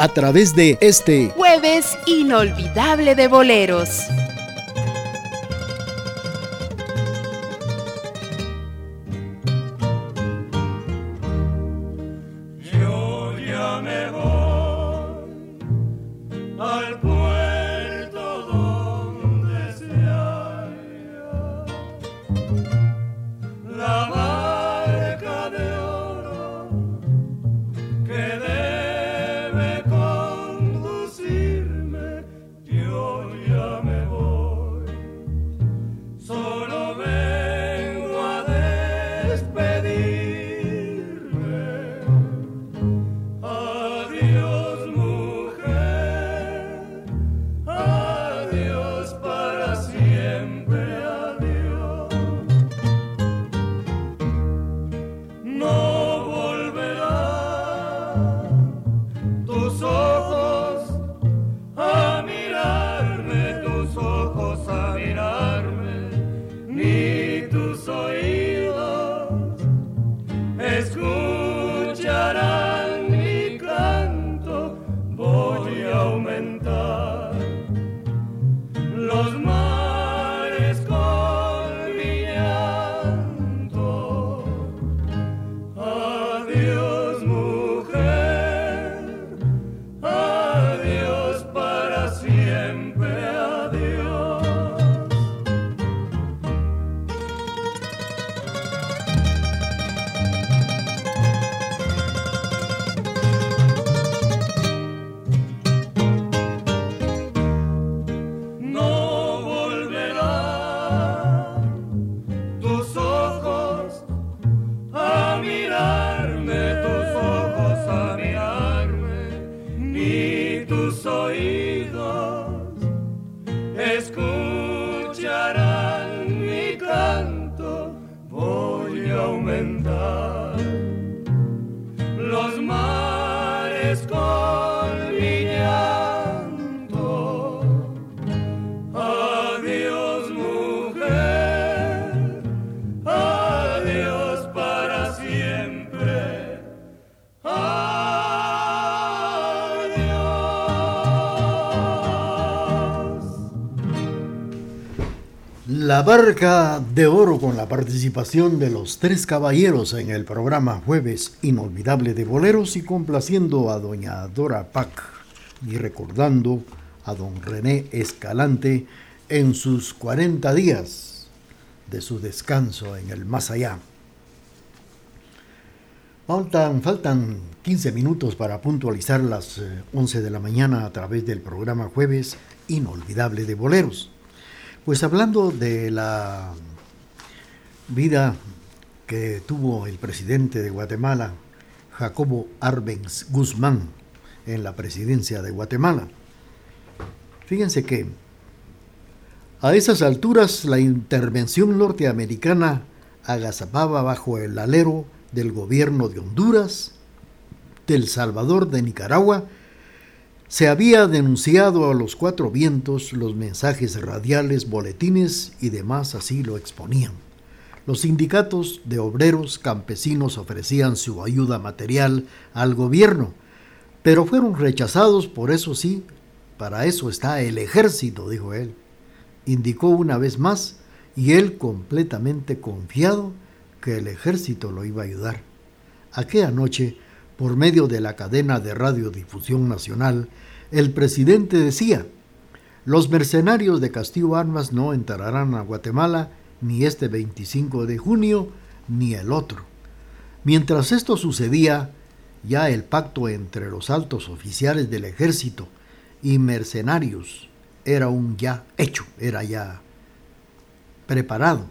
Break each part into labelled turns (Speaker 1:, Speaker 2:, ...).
Speaker 1: a través de este
Speaker 2: jueves inolvidable de boleros.
Speaker 1: De oro con la participación de los tres caballeros en el programa Jueves Inolvidable de Boleros y complaciendo a doña Dora Pac y recordando a don René Escalante en sus 40 días de su descanso en el más allá. Faltan, faltan 15 minutos para puntualizar las 11 eh, de la mañana a través del programa Jueves Inolvidable de Boleros. Pues hablando de la vida que tuvo el presidente de Guatemala, Jacobo Arbenz Guzmán, en la presidencia de Guatemala. Fíjense que a esas alturas la intervención norteamericana agazapaba bajo el alero del gobierno de Honduras, del Salvador, de Nicaragua se había denunciado a los cuatro vientos los mensajes radiales, boletines y demás así lo exponían. Los sindicatos de obreros campesinos ofrecían su ayuda material al gobierno, pero fueron rechazados por eso sí, para eso está el ejército, dijo él. Indicó una vez más, y él completamente confiado que el ejército lo iba a ayudar. Aquella noche, por medio de la cadena de radiodifusión nacional, el presidente decía, los mercenarios de Castillo Armas no entrarán a Guatemala ni este 25 de junio ni el otro. Mientras esto sucedía, ya el pacto entre los altos oficiales del ejército y mercenarios era un ya hecho, era ya preparado.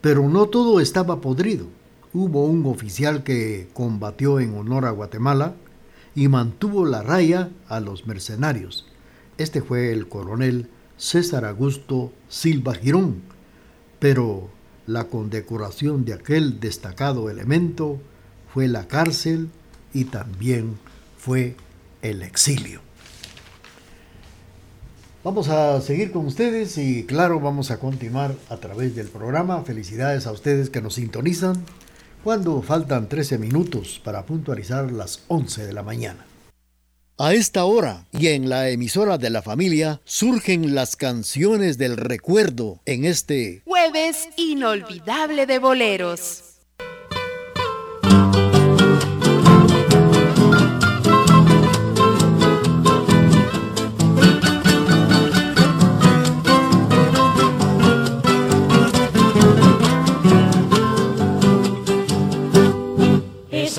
Speaker 1: Pero no todo estaba podrido hubo un oficial que combatió en honor a Guatemala y mantuvo la raya a los mercenarios. Este fue el coronel César Augusto Silva Girón, pero la condecoración de aquel destacado elemento fue la cárcel y también fue el exilio. Vamos a seguir con ustedes y claro, vamos a continuar a través del programa. Felicidades a ustedes que nos sintonizan cuando faltan 13 minutos para puntualizar las 11 de la mañana. A esta hora y en la emisora de la familia surgen las canciones del recuerdo en este
Speaker 2: jueves inolvidable de boleros.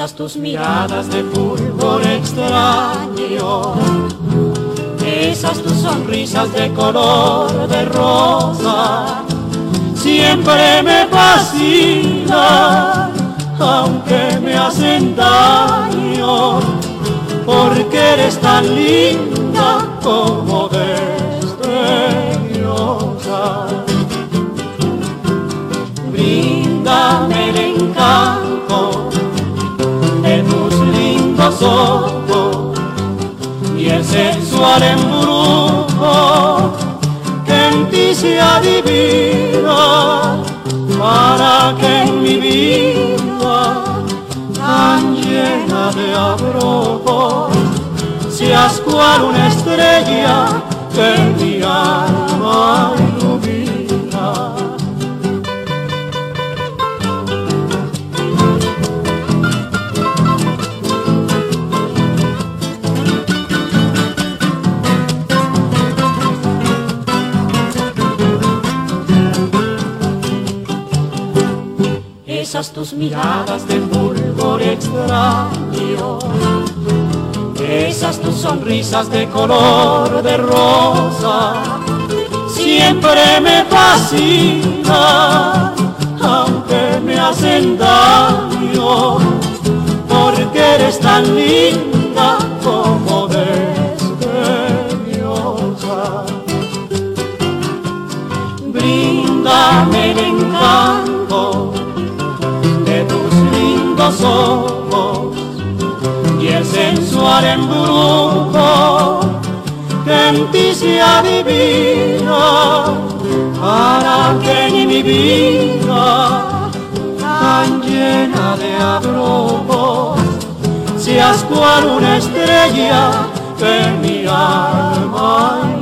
Speaker 3: Esas tus miradas de fulgor extraño, esas tus sonrisas de color de rosa, siempre me fascinan, aunque me hacen daño, porque eres tan linda como destellosa. Y el sensual embrujo que en ti se adivina para que en mi vida tan llena de abrojo seas cual una estrella que mi alma tus miradas de fulgor extraño, esas tus sonrisas de color de rosa, siempre me fascinan, aunque me hacen daño, porque eres tan linda como desdeñosa. Bríndame el encanto ojos y el sensual embrujo que en ti se adivina para que en mi vida tan llena de abrojos seas cual una estrella que mi alma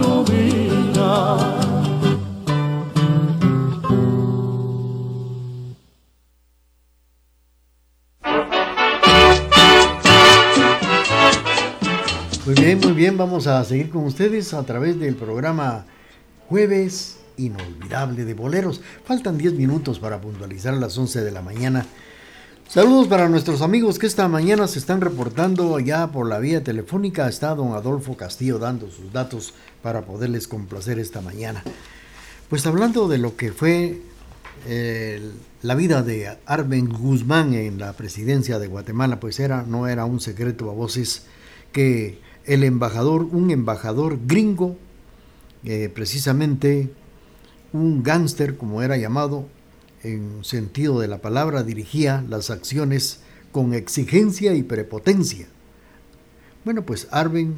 Speaker 1: vamos a seguir con ustedes a través del programa Jueves Inolvidable de Boleros. Faltan 10 minutos para puntualizar las 11 de la mañana. Saludos para nuestros amigos que esta mañana se están reportando ya por la vía telefónica. Está don Adolfo Castillo dando sus datos para poderles complacer esta mañana. Pues hablando de lo que fue eh, la vida de Arben Guzmán en la presidencia de Guatemala, pues era, no era un secreto a voces que el embajador, un embajador gringo, eh, precisamente un gángster, como era llamado, en sentido de la palabra, dirigía las acciones con exigencia y prepotencia. Bueno, pues Arben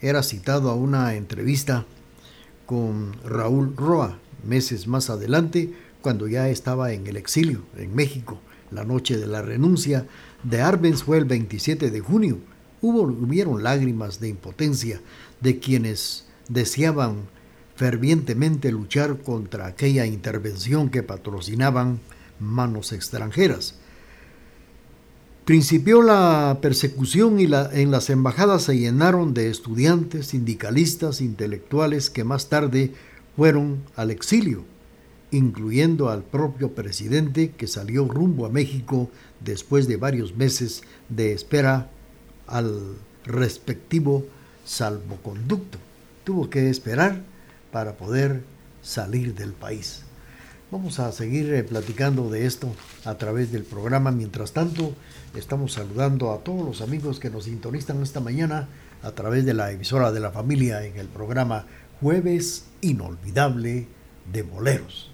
Speaker 1: era citado a una entrevista con Raúl Roa meses más adelante, cuando ya estaba en el exilio en México. La noche de la renuncia de Arbenz fue el 27 de junio Hubo, hubieron lágrimas de impotencia de quienes deseaban fervientemente luchar contra aquella intervención que patrocinaban manos extranjeras. Principió la persecución y en las embajadas se llenaron de estudiantes, sindicalistas, intelectuales que más tarde fueron al exilio, incluyendo al propio presidente que salió rumbo a México después de varios meses de espera al respectivo salvoconducto. Tuvo que esperar para poder salir del país. Vamos a seguir eh, platicando de esto a través del programa. Mientras tanto, estamos saludando a todos los amigos que nos sintonizan esta mañana a través de la emisora de la familia en el programa Jueves Inolvidable de Boleros.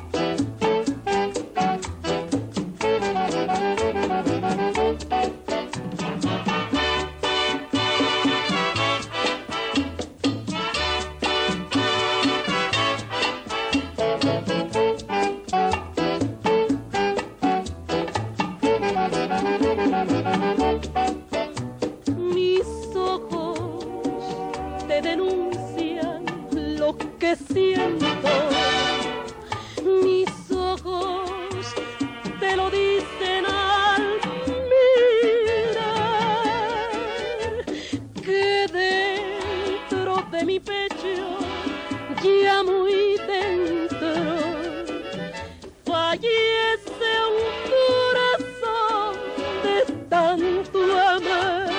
Speaker 4: Fallece un corazón de tanto amar.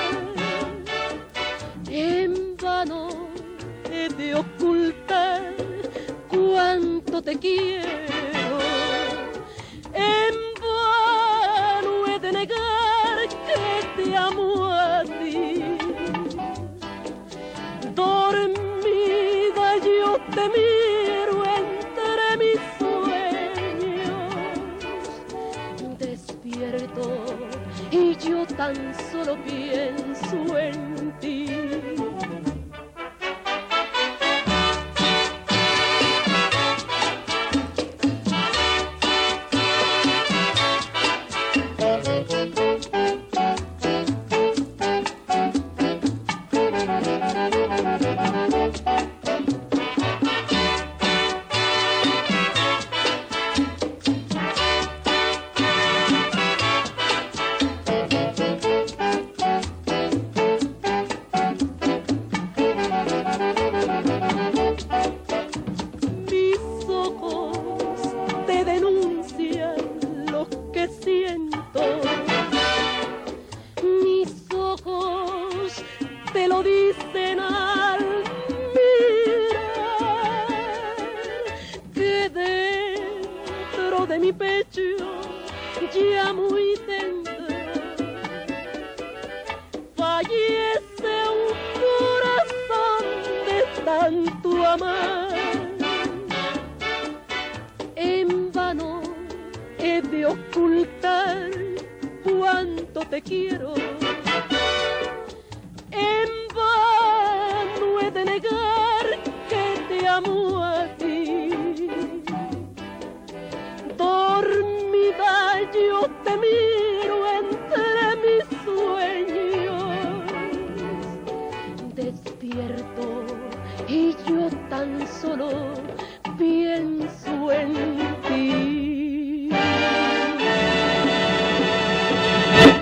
Speaker 4: En vano he de ocultar cuánto te quiero. He de ocultar cuánto te quiero. En vano he de negar que te amo a ti. Dormida yo te miro entre mis sueños. Despierto y yo tan solo pienso en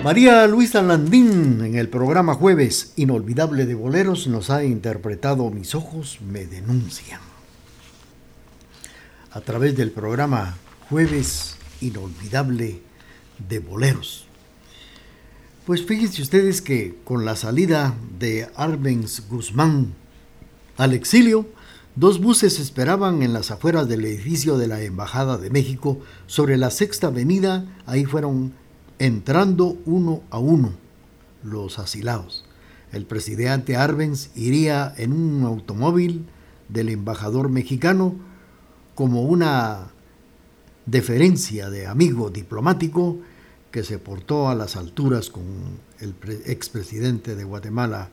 Speaker 1: María Luisa Landín en el programa Jueves Inolvidable de Boleros nos ha interpretado Mis ojos me denuncian. A través del programa Jueves Inolvidable de Boleros. Pues fíjense ustedes que con la salida de Arbenz Guzmán al exilio, dos buses esperaban en las afueras del edificio de la Embajada de México sobre la Sexta Avenida. Ahí fueron entrando uno a uno los asilados. El presidente Arbenz iría en un automóvil del embajador mexicano como una deferencia de amigo diplomático que se portó a las alturas con el expresidente de Guatemala,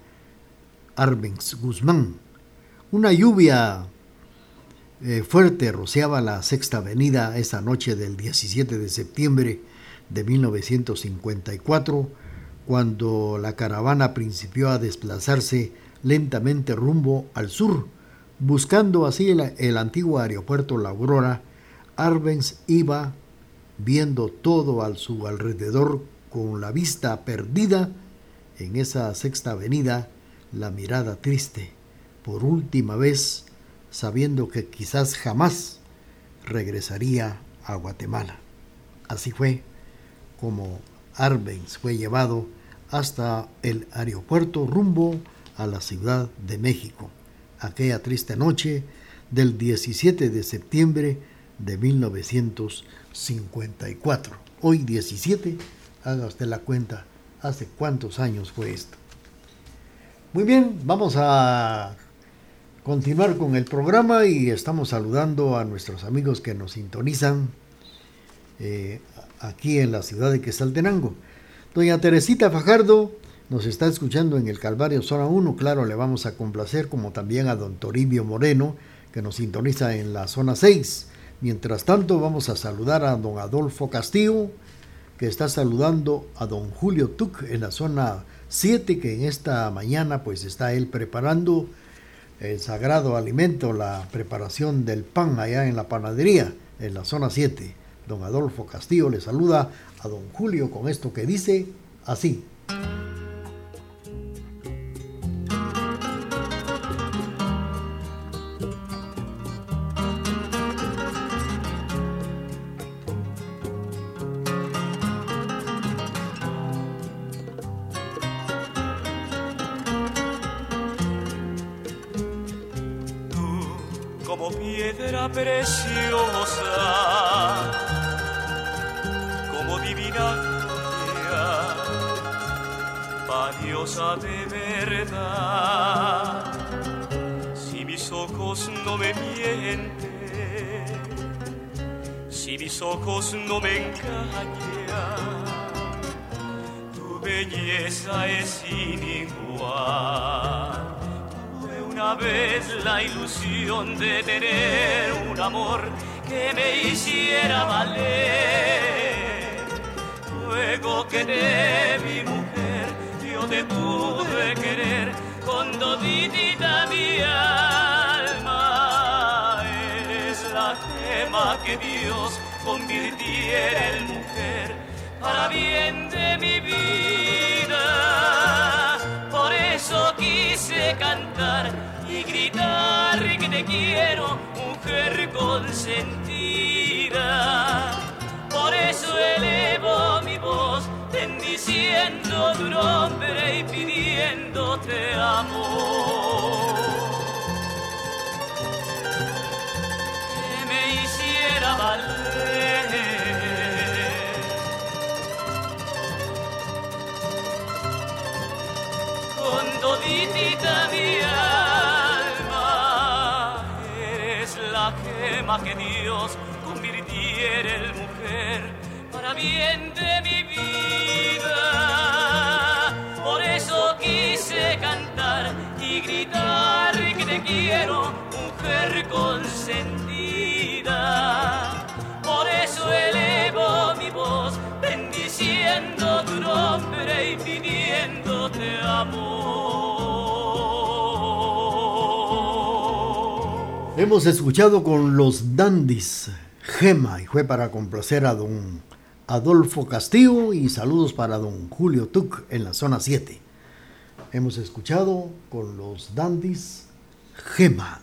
Speaker 1: Arbenz Guzmán. Una lluvia eh, fuerte rociaba la Sexta Avenida esa noche del 17 de septiembre de 1954, cuando la caravana principió a desplazarse lentamente rumbo al sur, buscando así el, antiguo aeropuerto La Aurora. Arbenz iba viendo todo a su alrededor con la vista perdida en esa sexta avenida, la mirada triste, por última vez, sabiendo que quizás jamás regresaría a Guatemala. Así fue como Arbenz fue llevado hasta el aeropuerto rumbo a la Ciudad de México, aquella triste noche del 17 de septiembre de 1954. Hoy 17, haga usted la cuenta, hace cuántos años fue esto. Muy bien, vamos a continuar con el programa y estamos saludando a nuestros amigos que nos sintonizan eh, aquí en la ciudad de Quesaltenango. Doña Teresita Fajardo nos está escuchando en el Calvario Zona 1, claro, le vamos a complacer, como también a don Toribio Moreno, que nos sintoniza en la zona 6. Mientras tanto, vamos a saludar a don Adolfo Castillo, que está saludando a don Julio Tuc en la zona 7, que en esta mañana pues está él preparando el sagrado alimento, la preparación del pan allá en la panadería, en la zona 7. Don Adolfo Castillo le saluda a don Julio con esto que dice así.
Speaker 5: Ojos no me engañan, tu belleza es sin igual. Tuve una vez la ilusión de tener un amor que me hiciera valer. Luego que de mi mujer, yo te pude querer con toditita mi alma. Eres la gema que Dios convirtiera en mujer para bien de mi vida. Por eso quise cantar y gritar que te quiero, mujer consentida. Por eso elevo bendiciendo tu nombre y pidiéndote amor. Que me hiciera valer toditita mi alma, eres la gema que Dios convirtiera en mujer para bien de mi vida. Por eso quise cantar y gritar que te quiero, mujer consentida. Por eso elevo mi voz bendiciendo tu nombre y pidiéndote amor.
Speaker 1: Hemos escuchado con los Dandis Gema y fue para complacer a don Adolfo Castillo y saludos para don Julio Tuc en la zona 7. Hemos escuchado con los Dandis Gema.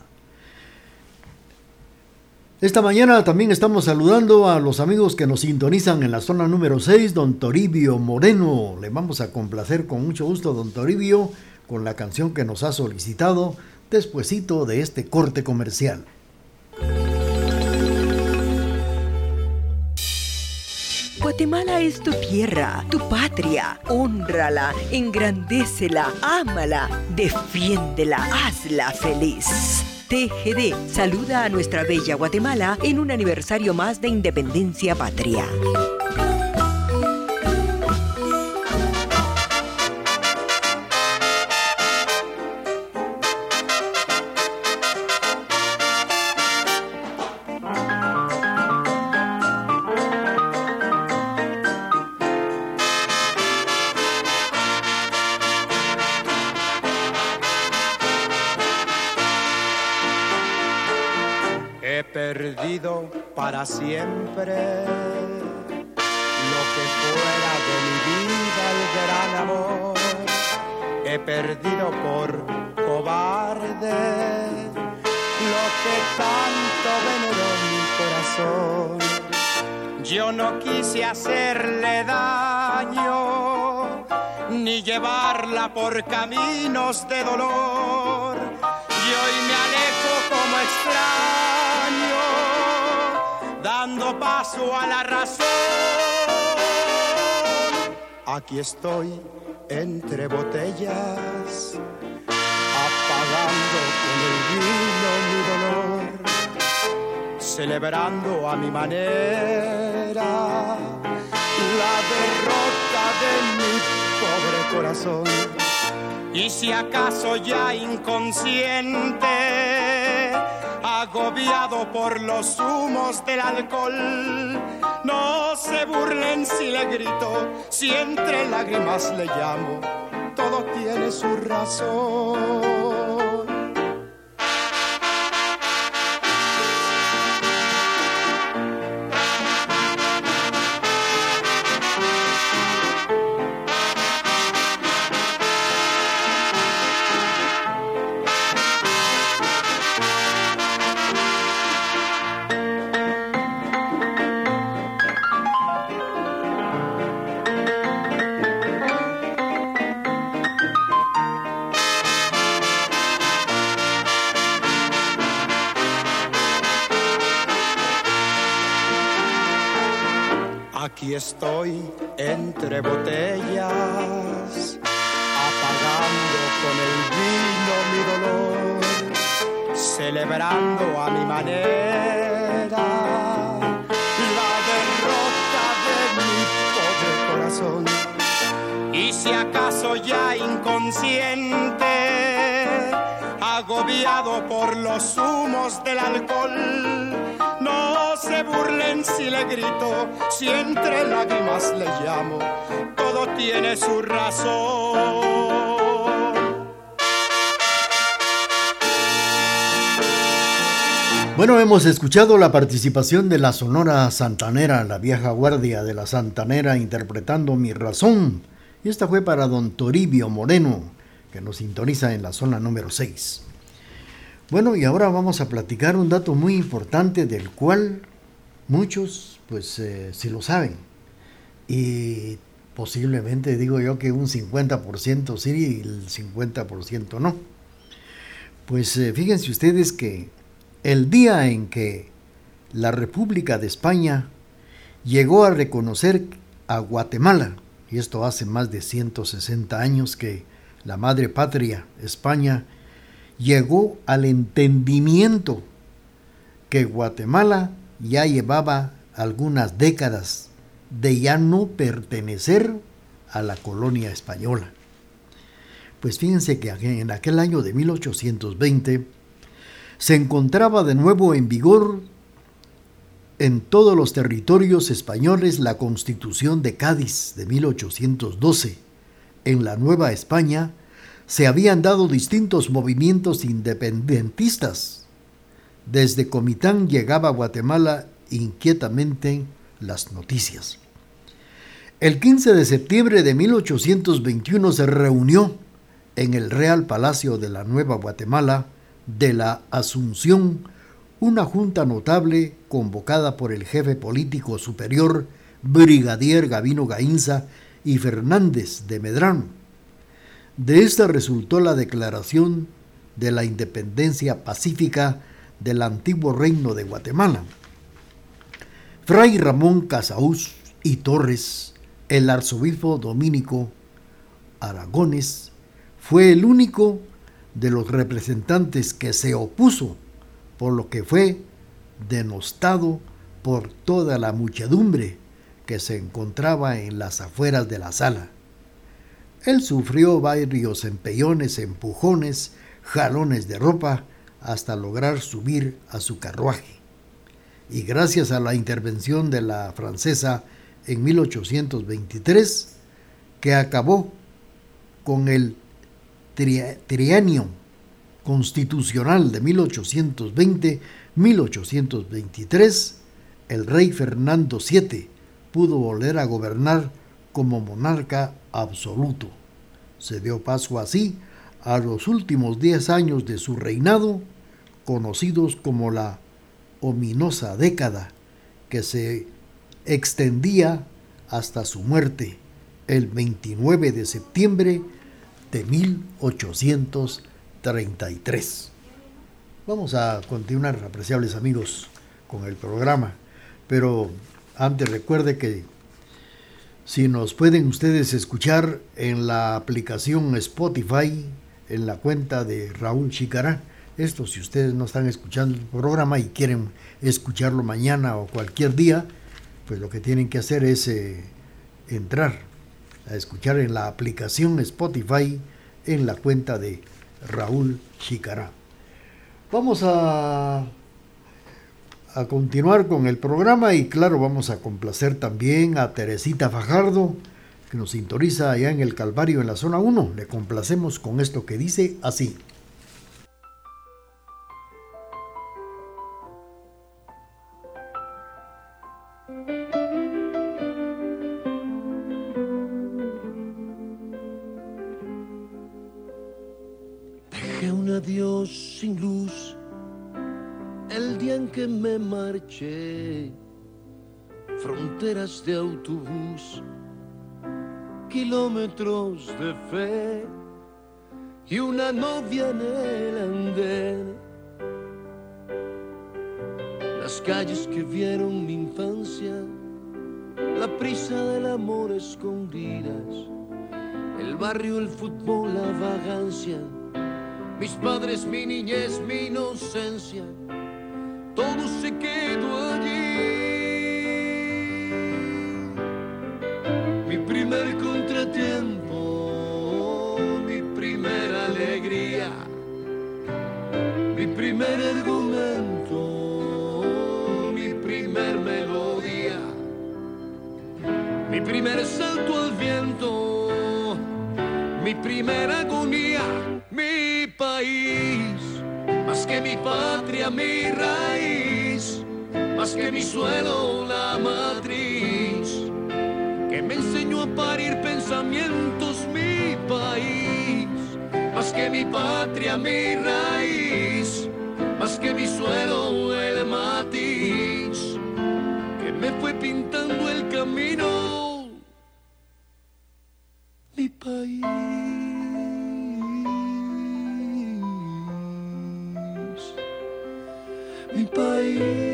Speaker 1: Esta mañana también estamos saludando a los amigos que nos sintonizan en la zona número 6, don Toribio Moreno. Le vamos a complacer con mucho gusto, don Toribio, con la canción que nos ha solicitado despuesito de este corte comercial.
Speaker 6: Guatemala es tu tierra, tu patria. Honrala, engrandécela, ámala, defiéndela, hazla feliz. TGD saluda a nuestra bella Guatemala en un aniversario más de independencia patria.
Speaker 7: Siempre lo que fuera de mi vida el gran amor. He perdido por cobarde lo que tanto veneró mi corazón. Yo no quise hacerle daño ni llevarla por caminos de dolor. Y hoy me alejo como extraño dando paso a la razón. Aquí estoy entre botellas, apagando con el vino mi dolor, celebrando a mi manera la derrota de mi pobre corazón. Y si acaso ya inconsciente, agobiado por los humos del alcohol. No se burlen si le grito, si entre lágrimas le llamo, todo tiene su razón.
Speaker 8: A mi manera la derrota de mi pobre corazón. Y si acaso ya inconsciente, agobiado por los humos del alcohol, no se burlen si le grito, si entre lágrimas le llamo, todo tiene su razón.
Speaker 1: Bueno, hemos escuchado la participación de la Sonora Santanera, la vieja guardia de la Santanera interpretando Mi Razón. Y esta fue para don Toribio Moreno, que nos sintoniza en la zona número 6. Bueno, y ahora vamos a platicar un dato muy importante del cual muchos pues eh, sí lo saben. Y posiblemente digo yo que un 50% sí y el 50% no. Pues eh, fíjense ustedes que el día en que la República de España llegó a reconocer a Guatemala, y esto hace más de 160 años que la madre patria, España, llegó al entendimiento que Guatemala ya llevaba algunas décadas de ya no pertenecer a la colonia española. Pues fíjense que en aquel año de 1820, se encontraba de nuevo en vigor en todos los territorios españoles la Constitución de Cádiz de 1812. En la Nueva España se habían dado distintos movimientos independentistas. Desde Comitán llegaba a Guatemala inquietamente las noticias. El 15 de septiembre de 1821 se reunió en el Real Palacio de la Nueva Guatemala de la Asunción una junta notable convocada por el jefe político superior Brigadier Gavino Gainza y Fernández de Medrano. De esta resultó la declaración de la independencia pacífica del antiguo reino de Guatemala. Fray Ramón Casaús y Torres, el arzobispo dominico Aragones, fue el único de los representantes que se opuso, por lo que fue denostado por toda la muchedumbre que se encontraba en las afueras de la sala. Él sufrió varios empellones, empujones, jalones de ropa, hasta lograr subir a su carruaje. Y gracias a la intervención de la francesa en 1823, que acabó con el trienio constitucional de 1820-1823, el rey Fernando VII pudo volver a gobernar como monarca absoluto. Se dio paso así a los últimos diez años de su reinado, conocidos como la ominosa década, que se extendía hasta su muerte el 29 de septiembre de 1833. Vamos a continuar, apreciables amigos, con el programa, pero antes recuerde que si nos pueden ustedes escuchar en la aplicación Spotify, en la cuenta de Raúl Chicará, esto si ustedes no están escuchando el programa y quieren escucharlo mañana o cualquier día, pues lo que tienen que hacer es eh, entrar a escuchar en la aplicación Spotify en la cuenta de Raúl Chicará. Vamos a, a continuar con el programa y claro, vamos a complacer también a Teresita Fajardo, que nos sintoniza allá en el Calvario en la zona 1. Le complacemos con esto que dice así.
Speaker 9: De autobús, kilómetros de fe y una novia en el andén. Las calles que vieron mi infancia, la prisa del amor escondidas, el barrio, el fútbol, la vagancia, mis padres, mi niñez, mi inocencia, todo se quedó allí. Primer contratiempo, mi primera alegría, mi primer argumento, mi primer melodía, mi primer salto al viento, mi primera agonía, mi país, más que mi patria, mi raíz, más que mi suelo, la matriz que me enseñó a parir pensamientos mi país, más que mi patria, mi raíz, más que mi suelo, el matiz, que me fue pintando el camino, mi país. Mi país.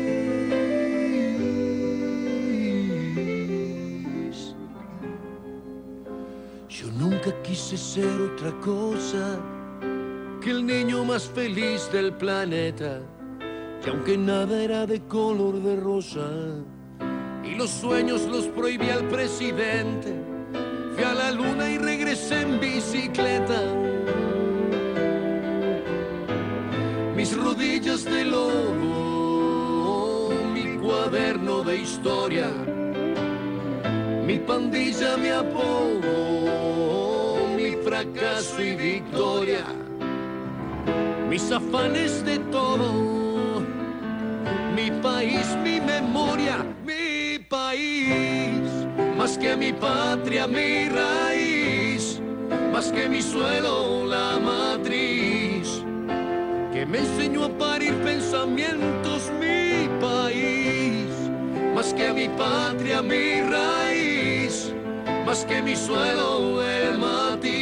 Speaker 9: Ser otra cosa que el niño más feliz del planeta. Y aunque nada era de color de rosa y los sueños los prohibía el presidente, fui a la luna y regresé en bicicleta. Mis rodillas de lobo, mi cuaderno de historia, mi pandilla, mi apodo, fracaso y victoria, mis afanes de todo, mi país, mi memoria, mi país, más que mi patria, mi raíz, más que mi suelo, la matriz. Que me enseñó a parir pensamientos mi país, más que mi patria, mi raíz, más que mi suelo, el matiz,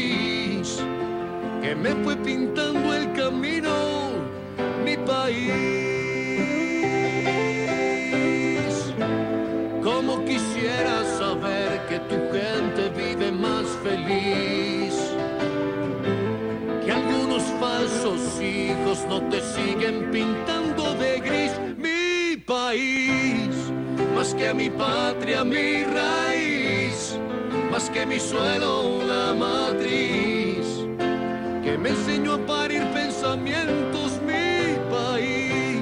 Speaker 9: que me fue pintando el camino, mi país. Como quisiera saber que tu gente vive más feliz. Que algunos falsos hijos no te siguen pintando de gris mi país, más que mi patria, mi raíz, más que mi suelo, la matriz, me enseñó a parir pensamientos mi país,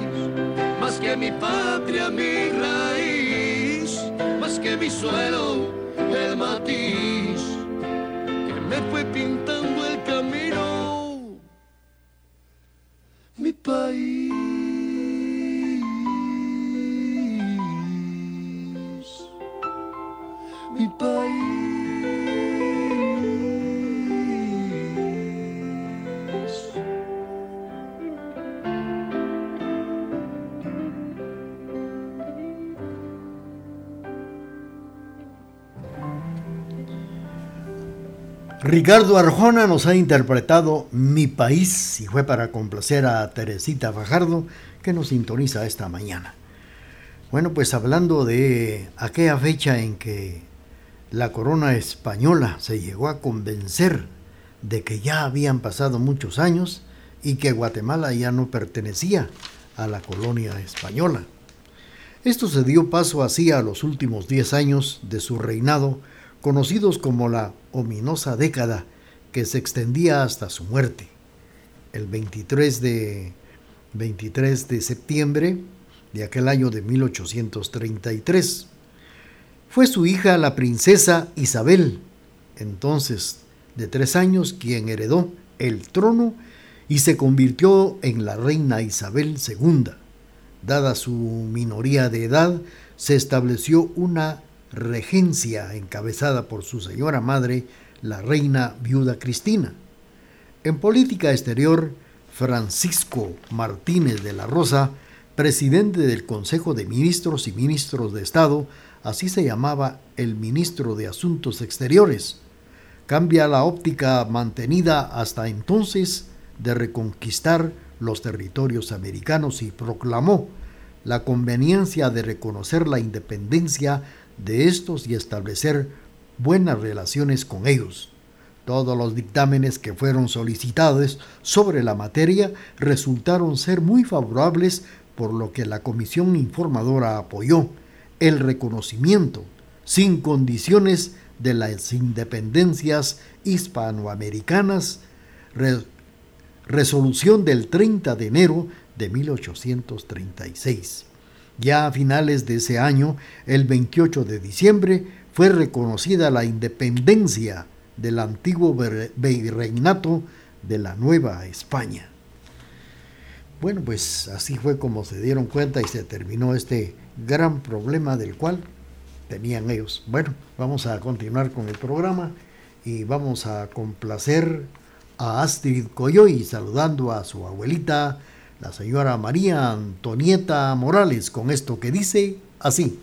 Speaker 9: más que mi patria, mi raíz, más que mi suelo, el matiz. Que me fue pintando el
Speaker 1: Ricardo Arjona nos ha interpretado Mi País y fue para complacer a Teresita Fajardo que nos sintoniza esta mañana. Bueno, pues hablando de aquella fecha en que la corona española se llegó a convencer de que ya habían pasado muchos años y que Guatemala ya no pertenecía a la colonia española. Esto se dio paso así a los últimos 10 años de su reinado, conocidos como la ominosa década que se extendía hasta su muerte. El 23 de, 23 de septiembre de aquel año de 1833. Fue su hija la princesa Isabel, entonces de tres años, quien heredó el trono y se convirtió en la reina Isabel II. Dada su minoría de edad, se estableció una regencia encabezada por su señora madre, la reina viuda Cristina. En política exterior, Francisco Martínez de la Rosa, presidente del Consejo de Ministros y Ministros de Estado, así se llamaba el ministro de Asuntos Exteriores, cambia la óptica mantenida hasta entonces de reconquistar los territorios americanos y proclamó la conveniencia de reconocer la independencia
Speaker 10: de estos y establecer buenas relaciones con ellos. Todos los dictámenes que fueron solicitados sobre la materia resultaron ser muy favorables, por lo que la comisión informadora apoyó el reconocimiento, sin condiciones, de las independencias hispanoamericanas, resolución del 30 de enero de 1836. Ya a finales de ese año, el 28 de diciembre, fue reconocida la independencia del antiguo virreinato de la Nueva España. Bueno, pues así fue como se dieron cuenta y se terminó este gran problema del cual tenían ellos. Bueno, vamos a continuar con el programa y vamos a complacer a Astrid Coyoy saludando a su abuelita, la señora María Antonieta Morales, con esto que dice así.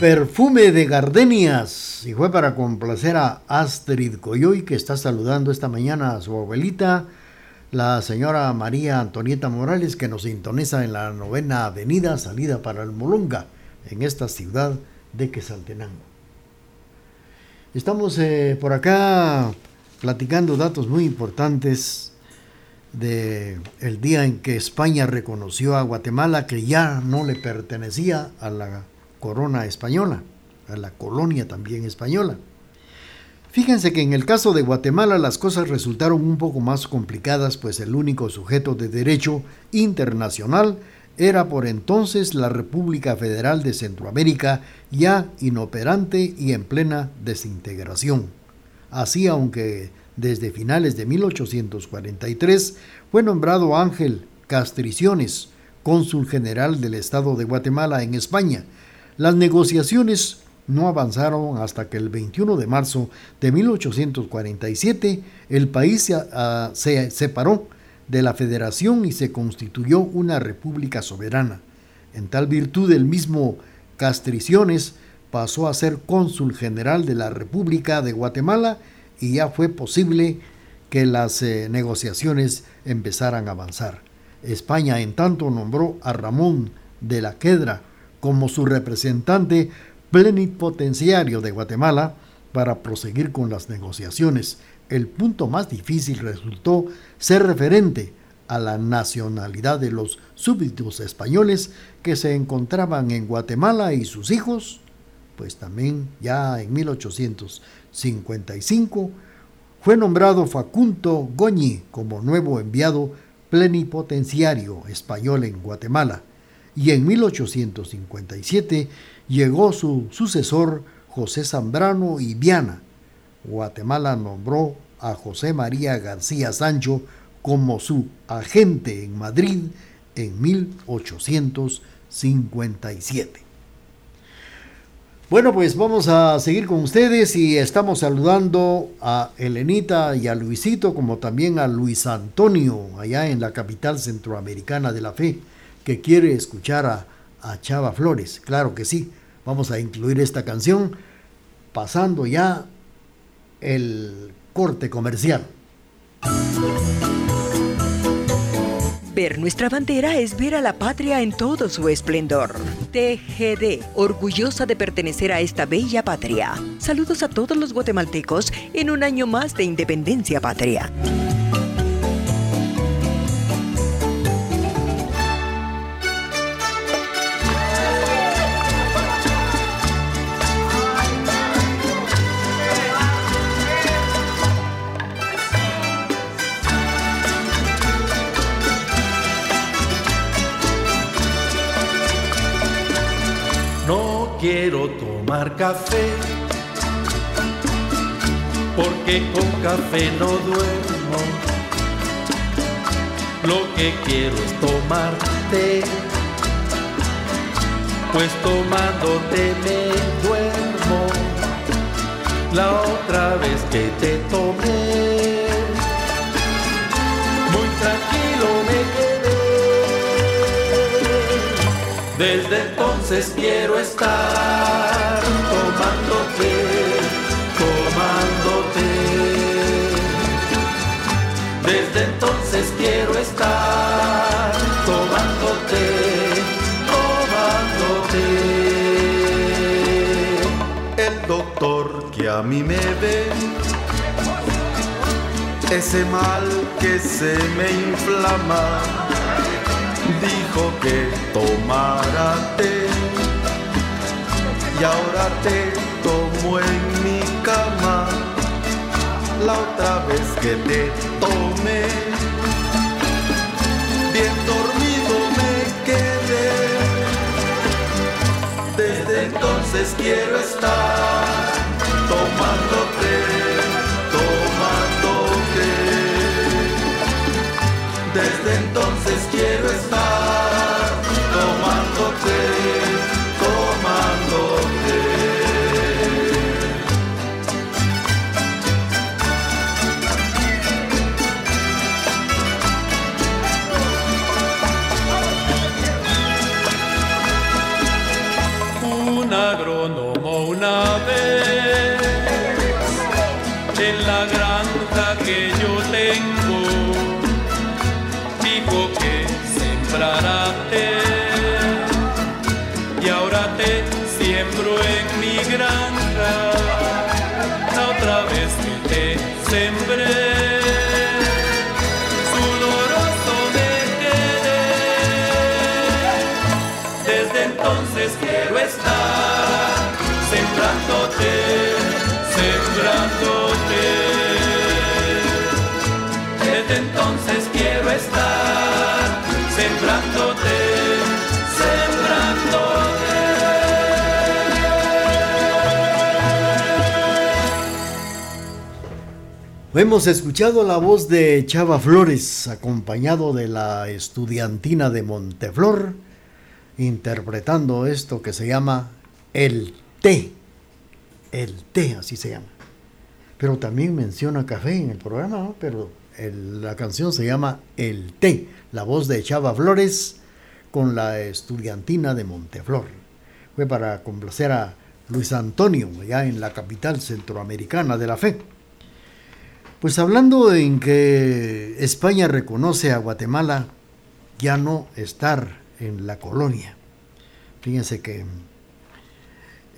Speaker 10: Perfume de gardenias. Y fue para complacer a Astrid Coyoy, que está saludando esta mañana a su abuelita, la señora María Antonieta Morales, que nos sintoniza en la novena avenida, salida para el Molonga, en esta ciudad de Quesaltenango. Estamos eh, por acá platicando datos muy importantes de el día en que España reconoció a Guatemala que ya no le pertenecía a la corona española, a la colonia también española.
Speaker 1: Fíjense que en el caso de Guatemala las cosas resultaron un poco más complicadas, pues el único sujeto de derecho internacional era por entonces la República Federal de Centroamérica, ya inoperante y en plena desintegración. Así, aunque desde finales de 1843 fue nombrado Ángel Castriciones, cónsul general del Estado de Guatemala en España, las negociaciones no avanzaron hasta que el 21 de marzo de 1847 el país se, ah, se separó de la federación y se constituyó una república soberana. En tal virtud el mismo Castriciones pasó a ser cónsul general de la República de Guatemala y ya fue posible que las eh, negociaciones empezaran a avanzar. España en tanto nombró a Ramón de la Quedra como su representante plenipotenciario de Guatemala para proseguir con las negociaciones. El punto más difícil resultó ser referente a la nacionalidad de los súbditos españoles que se encontraban en Guatemala y sus hijos, pues también ya en 1855 fue nombrado Facundo Goñi como nuevo enviado plenipotenciario español en Guatemala y en 1857 llegó su sucesor José Zambrano y Viana. Guatemala nombró a José María García Sancho como su agente en Madrid en 1857. Bueno, pues vamos a seguir con ustedes y estamos saludando a Elenita y a Luisito, como también a Luis Antonio, allá en la capital centroamericana de la fe, que quiere escuchar a, Chava Flores. Claro que sí, vamos a incluir esta canción pasando ya el corte comercial.
Speaker 6: Ver nuestra bandera es ver a la patria en todo su esplendor. TGD, orgullosa de pertenecer a esta bella patria. Saludos a todos los guatemaltecos en un año más de independencia patria.
Speaker 11: Quiero tomar café, porque con café no duermo. Lo que quiero es tomarte, pues tomándote entonces quiero estar tomándote, tomándote. Desde entonces quiero estar tomándote, tomándote. El doctor que a mí me ve, ese mal que se me inflama dijo que tomara té y ahora te tomo en mi cama. La otra vez que te tomé bien dormido me quedé. Desde entonces quiero estar tomándote tomándote desde entonces
Speaker 3: en mi
Speaker 1: Hemos escuchado la voz de Chava Flores, acompañado de la estudiantina de Monteflor, interpretando esto que se llama El Té. El Té, así se llama. Pero también menciona café en el programa, ¿no? pero la canción se llama El Té, la voz de Chava Flores con la estudiantina de Monteflor. Fue para complacer a Luis Antonio, allá en la capital centroamericana de la fe. Pues hablando en que España reconoce a Guatemala ya no estar en la colonia. Fíjense que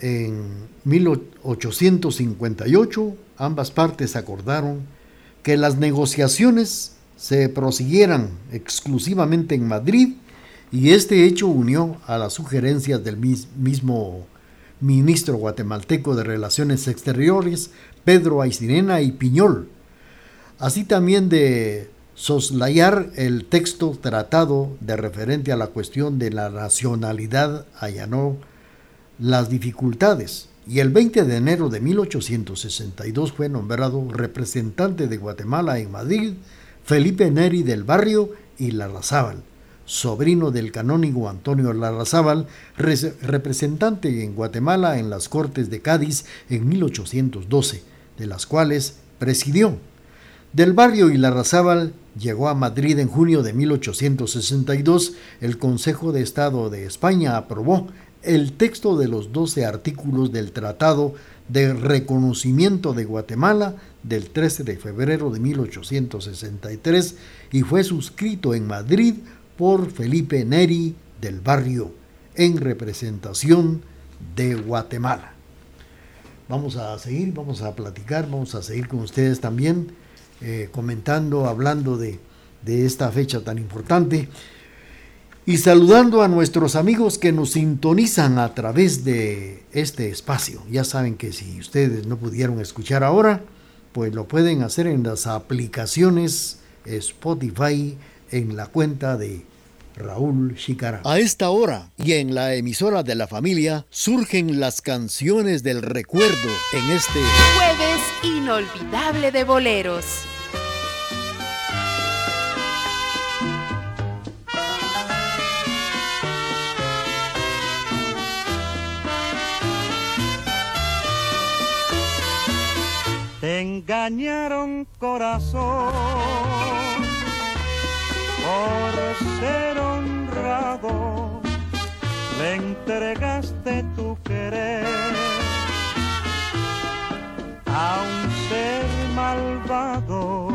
Speaker 1: en 1858 ambas partes acordaron que las negociaciones se prosiguieran exclusivamente en Madrid y este hecho unió a las sugerencias del mismo ministro guatemalteco de Relaciones Exteriores, Pedro Aicinena y Piñol, así también de soslayar el texto tratado de referente a la cuestión de la nacionalidad allanó las dificultades y el 20 de enero de 1862 fue nombrado representante de Guatemala en Madrid Felipe Neri del Barrio y Larrazábal, sobrino del canónigo Antonio Larrazábal, representante en Guatemala en las Cortes de Cádiz en 1812, de las cuales presidió. Del barrio y Larrazábal llegó a Madrid en junio de 1862. El Consejo de Estado de España aprobó el texto de los 12 artículos del Tratado de Reconocimiento de Guatemala del 13 de febrero de 1863 y fue suscrito en Madrid por Felipe Neri del Barrio en representación de Guatemala. Vamos a seguir, vamos a platicar, vamos a seguir con ustedes también eh, comentando, hablando de, de esta fecha tan importante y saludando a nuestros amigos que nos sintonizan a través de este espacio. Ya saben que si ustedes no pudieron escuchar ahora, pues lo pueden hacer en las aplicaciones Spotify en la cuenta de Raúl Chicara. A esta hora y en la emisora de la familia surgen las canciones del recuerdo en este
Speaker 12: jueves inolvidable de boleros.
Speaker 3: Te engañaron corazón por ser honrado, le entregaste tu querer malvado.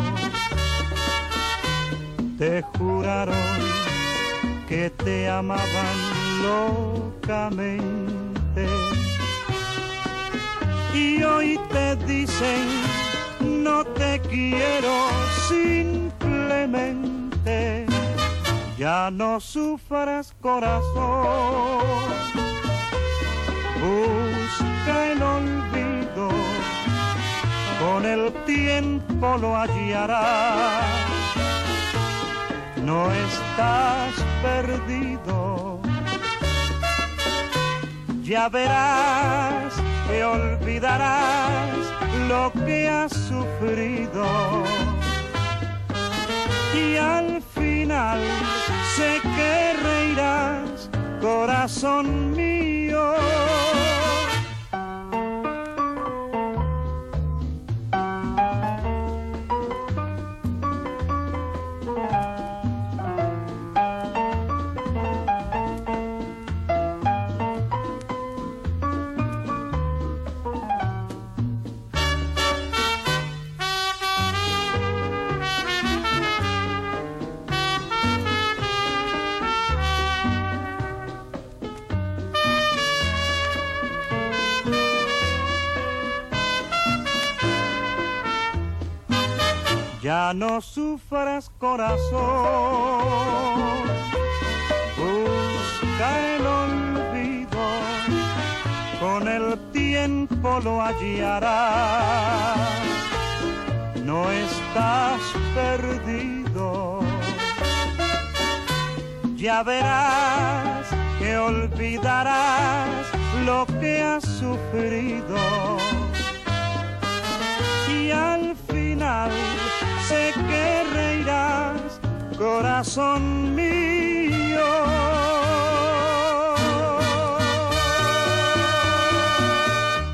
Speaker 3: Te juraron que te amaban locamente. Y hoy te dicen no te quiero simplemente. Ya no sufras corazón. Busca el olvido con el tiempo lo hallarás no estás perdido. Ya verás que olvidarás lo que has sufrido. Y al final sé que reirás, corazón mío. Ya no sufras corazón, busca el olvido, con el tiempo lo hallarás, no estás perdido. Ya verás que olvidarás lo que has sufrido. Y al final
Speaker 8: son míos.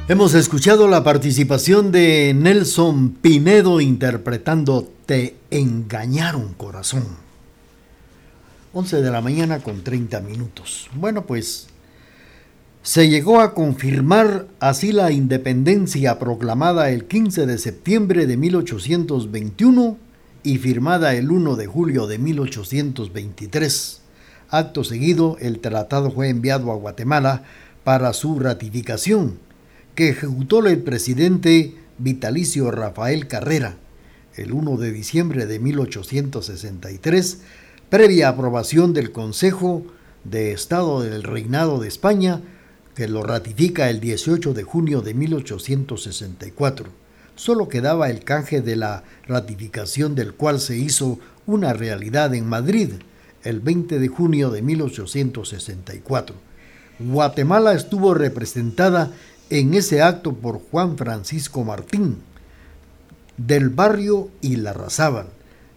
Speaker 1: Hemos escuchado la participación de Nelson Pinedo interpretando Te engañaron corazón. 11 de la mañana con 30 minutos. Bueno, pues se llegó a confirmar así la independencia proclamada el 15 de septiembre de 1821 y firmada el 1 de julio de 1823. Acto seguido, el tratado fue enviado a Guatemala para su ratificación, que ejecutó el presidente vitalicio Rafael Carrera el 1 de diciembre de 1863, previa aprobación del Consejo de Estado del Reinado de España, que lo ratifica el 18 de junio de 1864 solo quedaba el canje de la ratificación del cual se hizo una realidad en Madrid el 20 de junio de 1864. Guatemala estuvo representada en ese acto por Juan Francisco Martín del barrio y Larrazábal.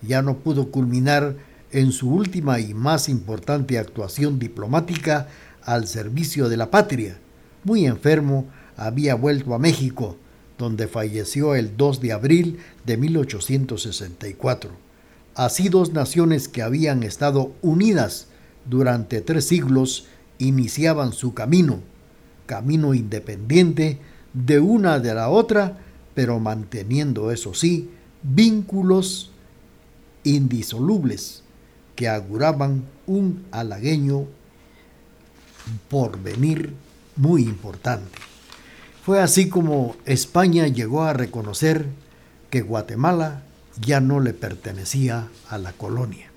Speaker 1: Ya no pudo culminar en su última y más importante actuación diplomática al servicio de la patria. Muy enfermo, había vuelto a México donde falleció el 2 de abril de 1864. Así dos naciones que habían estado unidas durante tres siglos iniciaban su camino, camino independiente de una de la otra, pero manteniendo, eso sí, vínculos indisolubles que auguraban un halagueño porvenir muy importante. Fue así como España llegó a reconocer que Guatemala ya no le pertenecía a la colonia.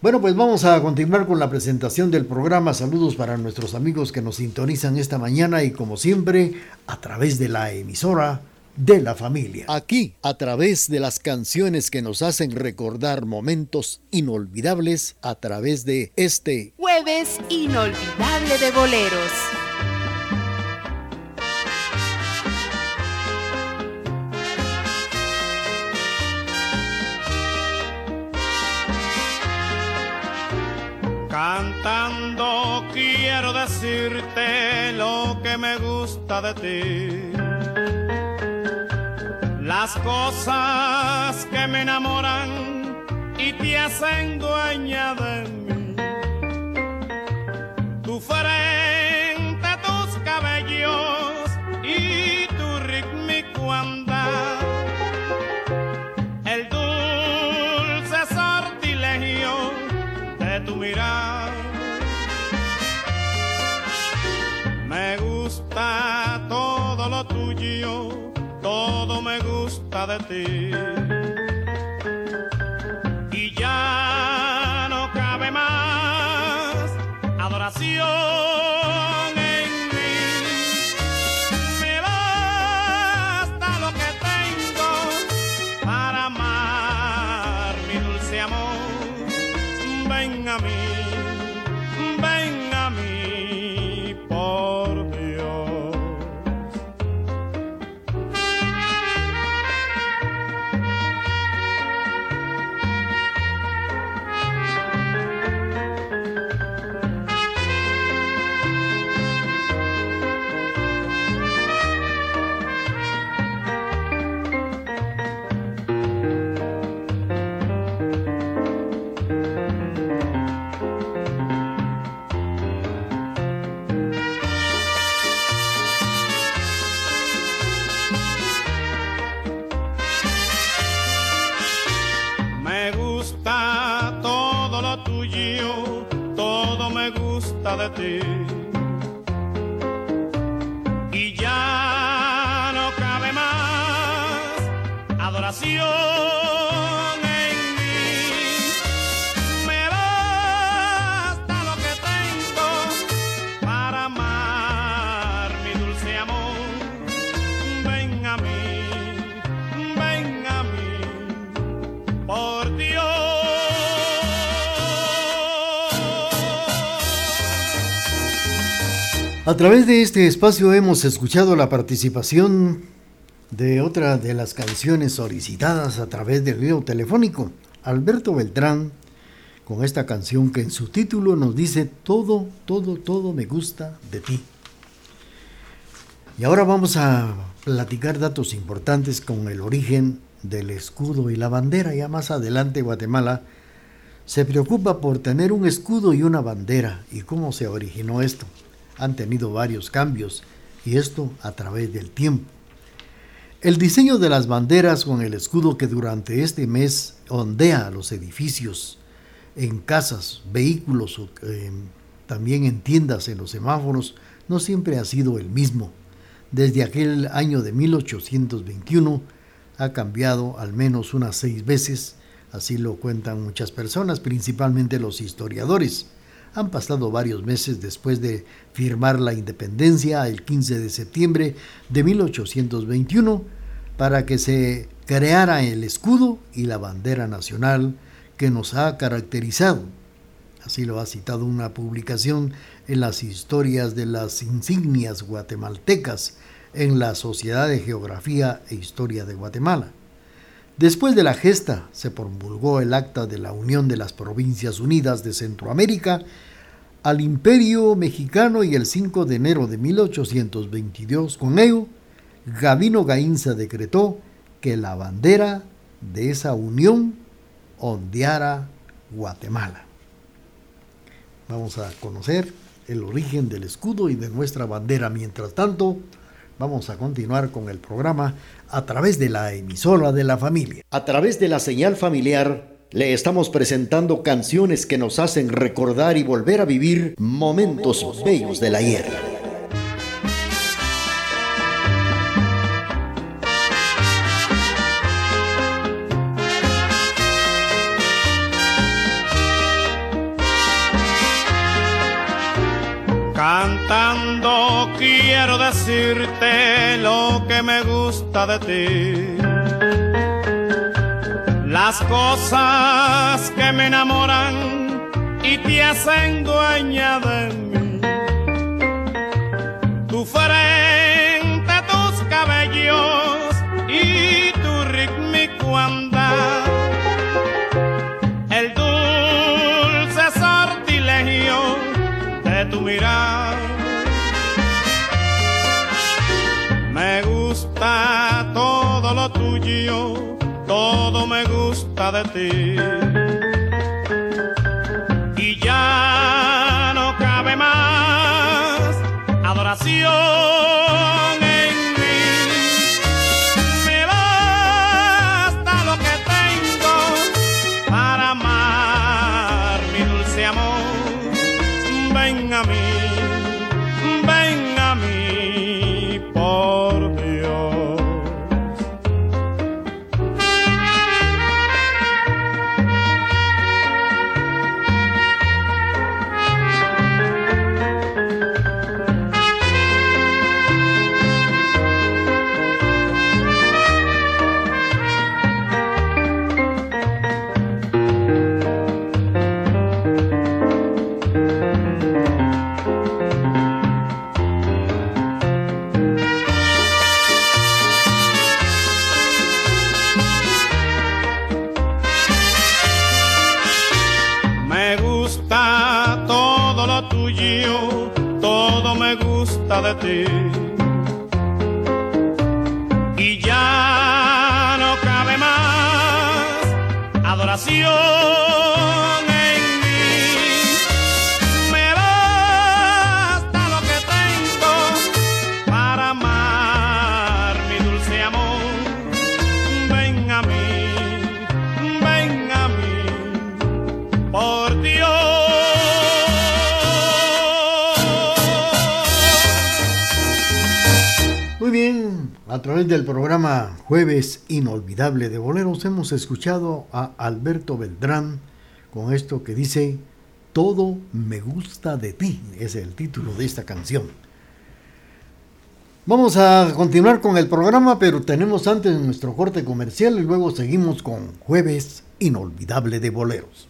Speaker 1: Bueno, pues vamos a continuar con la presentación del programa. Saludos para nuestros amigos que nos sintonizan esta mañana y como siempre a través de la emisora de la familia. Aquí, a través de las canciones que nos hacen recordar momentos inolvidables a través de este
Speaker 2: jueves inolvidable de boleros.
Speaker 8: Cantando quiero decirte lo que me gusta de ti. Las cosas que me enamoran y te hacen dueña de mí. Me gusta de
Speaker 1: través de este espacio hemos escuchado la participación de otra de las canciones solicitadas a través del video telefónico. Alberto Beltrán con esta canción que en su título nos dice todo, todo, todo me gusta de ti. Y ahora vamos a platicar datos importantes con el origen del escudo y la bandera. Ya más adelante Guatemala se preocupa por tener un escudo y una bandera. ¿Y cómo se originó esto? Han tenido varios cambios y esto a través del tiempo. El diseño de las banderas con el escudo que durante este mes ondea los edificios, en casas, vehículos, eh, también en tiendas, en los semáforos, no siempre ha sido el mismo desde aquel año de 1821 ha cambiado al menos unas seis veces, así lo cuentan muchas personas, principalmente los historiadores. Han pasado varios meses después de firmar la independencia el 15 de septiembre de 1821 para que se creara el escudo y la bandera nacional que nos ha caracterizado. Así lo ha citado una publicación en las historias de las insignias guatemaltecas en la Sociedad de Geografía e Historia de Guatemala. Después de la gesta se promulgó el acta de la Unión de las Provincias Unidas de Centroamérica al Imperio Mexicano y el 5 de enero de 1822 con ello, Gabino Gainza decretó que la bandera de esa unión ondeara Guatemala. Vamos a conocer el origen del escudo y de nuestra bandera. Mientras tanto, vamos a continuar con el programa a través de la emisora de la familia.
Speaker 13: A través de la señal familiar le estamos presentando canciones que nos hacen recordar y volver a vivir momentos bellos del ayer.
Speaker 8: Decirte lo que me gusta de ti. Las cosas que me enamoran y te hacen dueña de mí. Tu frente, tuyo, todo me gusta de ti. Y ya no cabe más adoración
Speaker 1: Jueves Inolvidable de Boleros hemos escuchado a Alberto Beltrán con esto que dice Todo me gusta de ti, es el título de esta canción. Vamos a continuar con el programa, pero tenemos antes nuestro corte comercial y luego seguimos con Jueves Inolvidable de Boleros.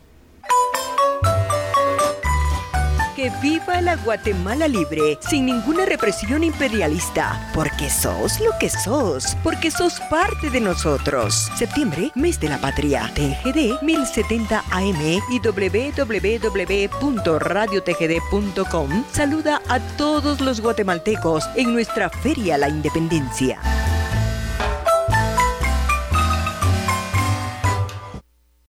Speaker 6: Que viva la Guatemala libre, sin ninguna represión imperialista, porque sos lo que sos, porque sos parte de nosotros. Septiembre, mes de la patria. TGD 1070 AM y www.radiotgd.com saluda a todos los guatemaltecos en nuestra Feria La Independencia.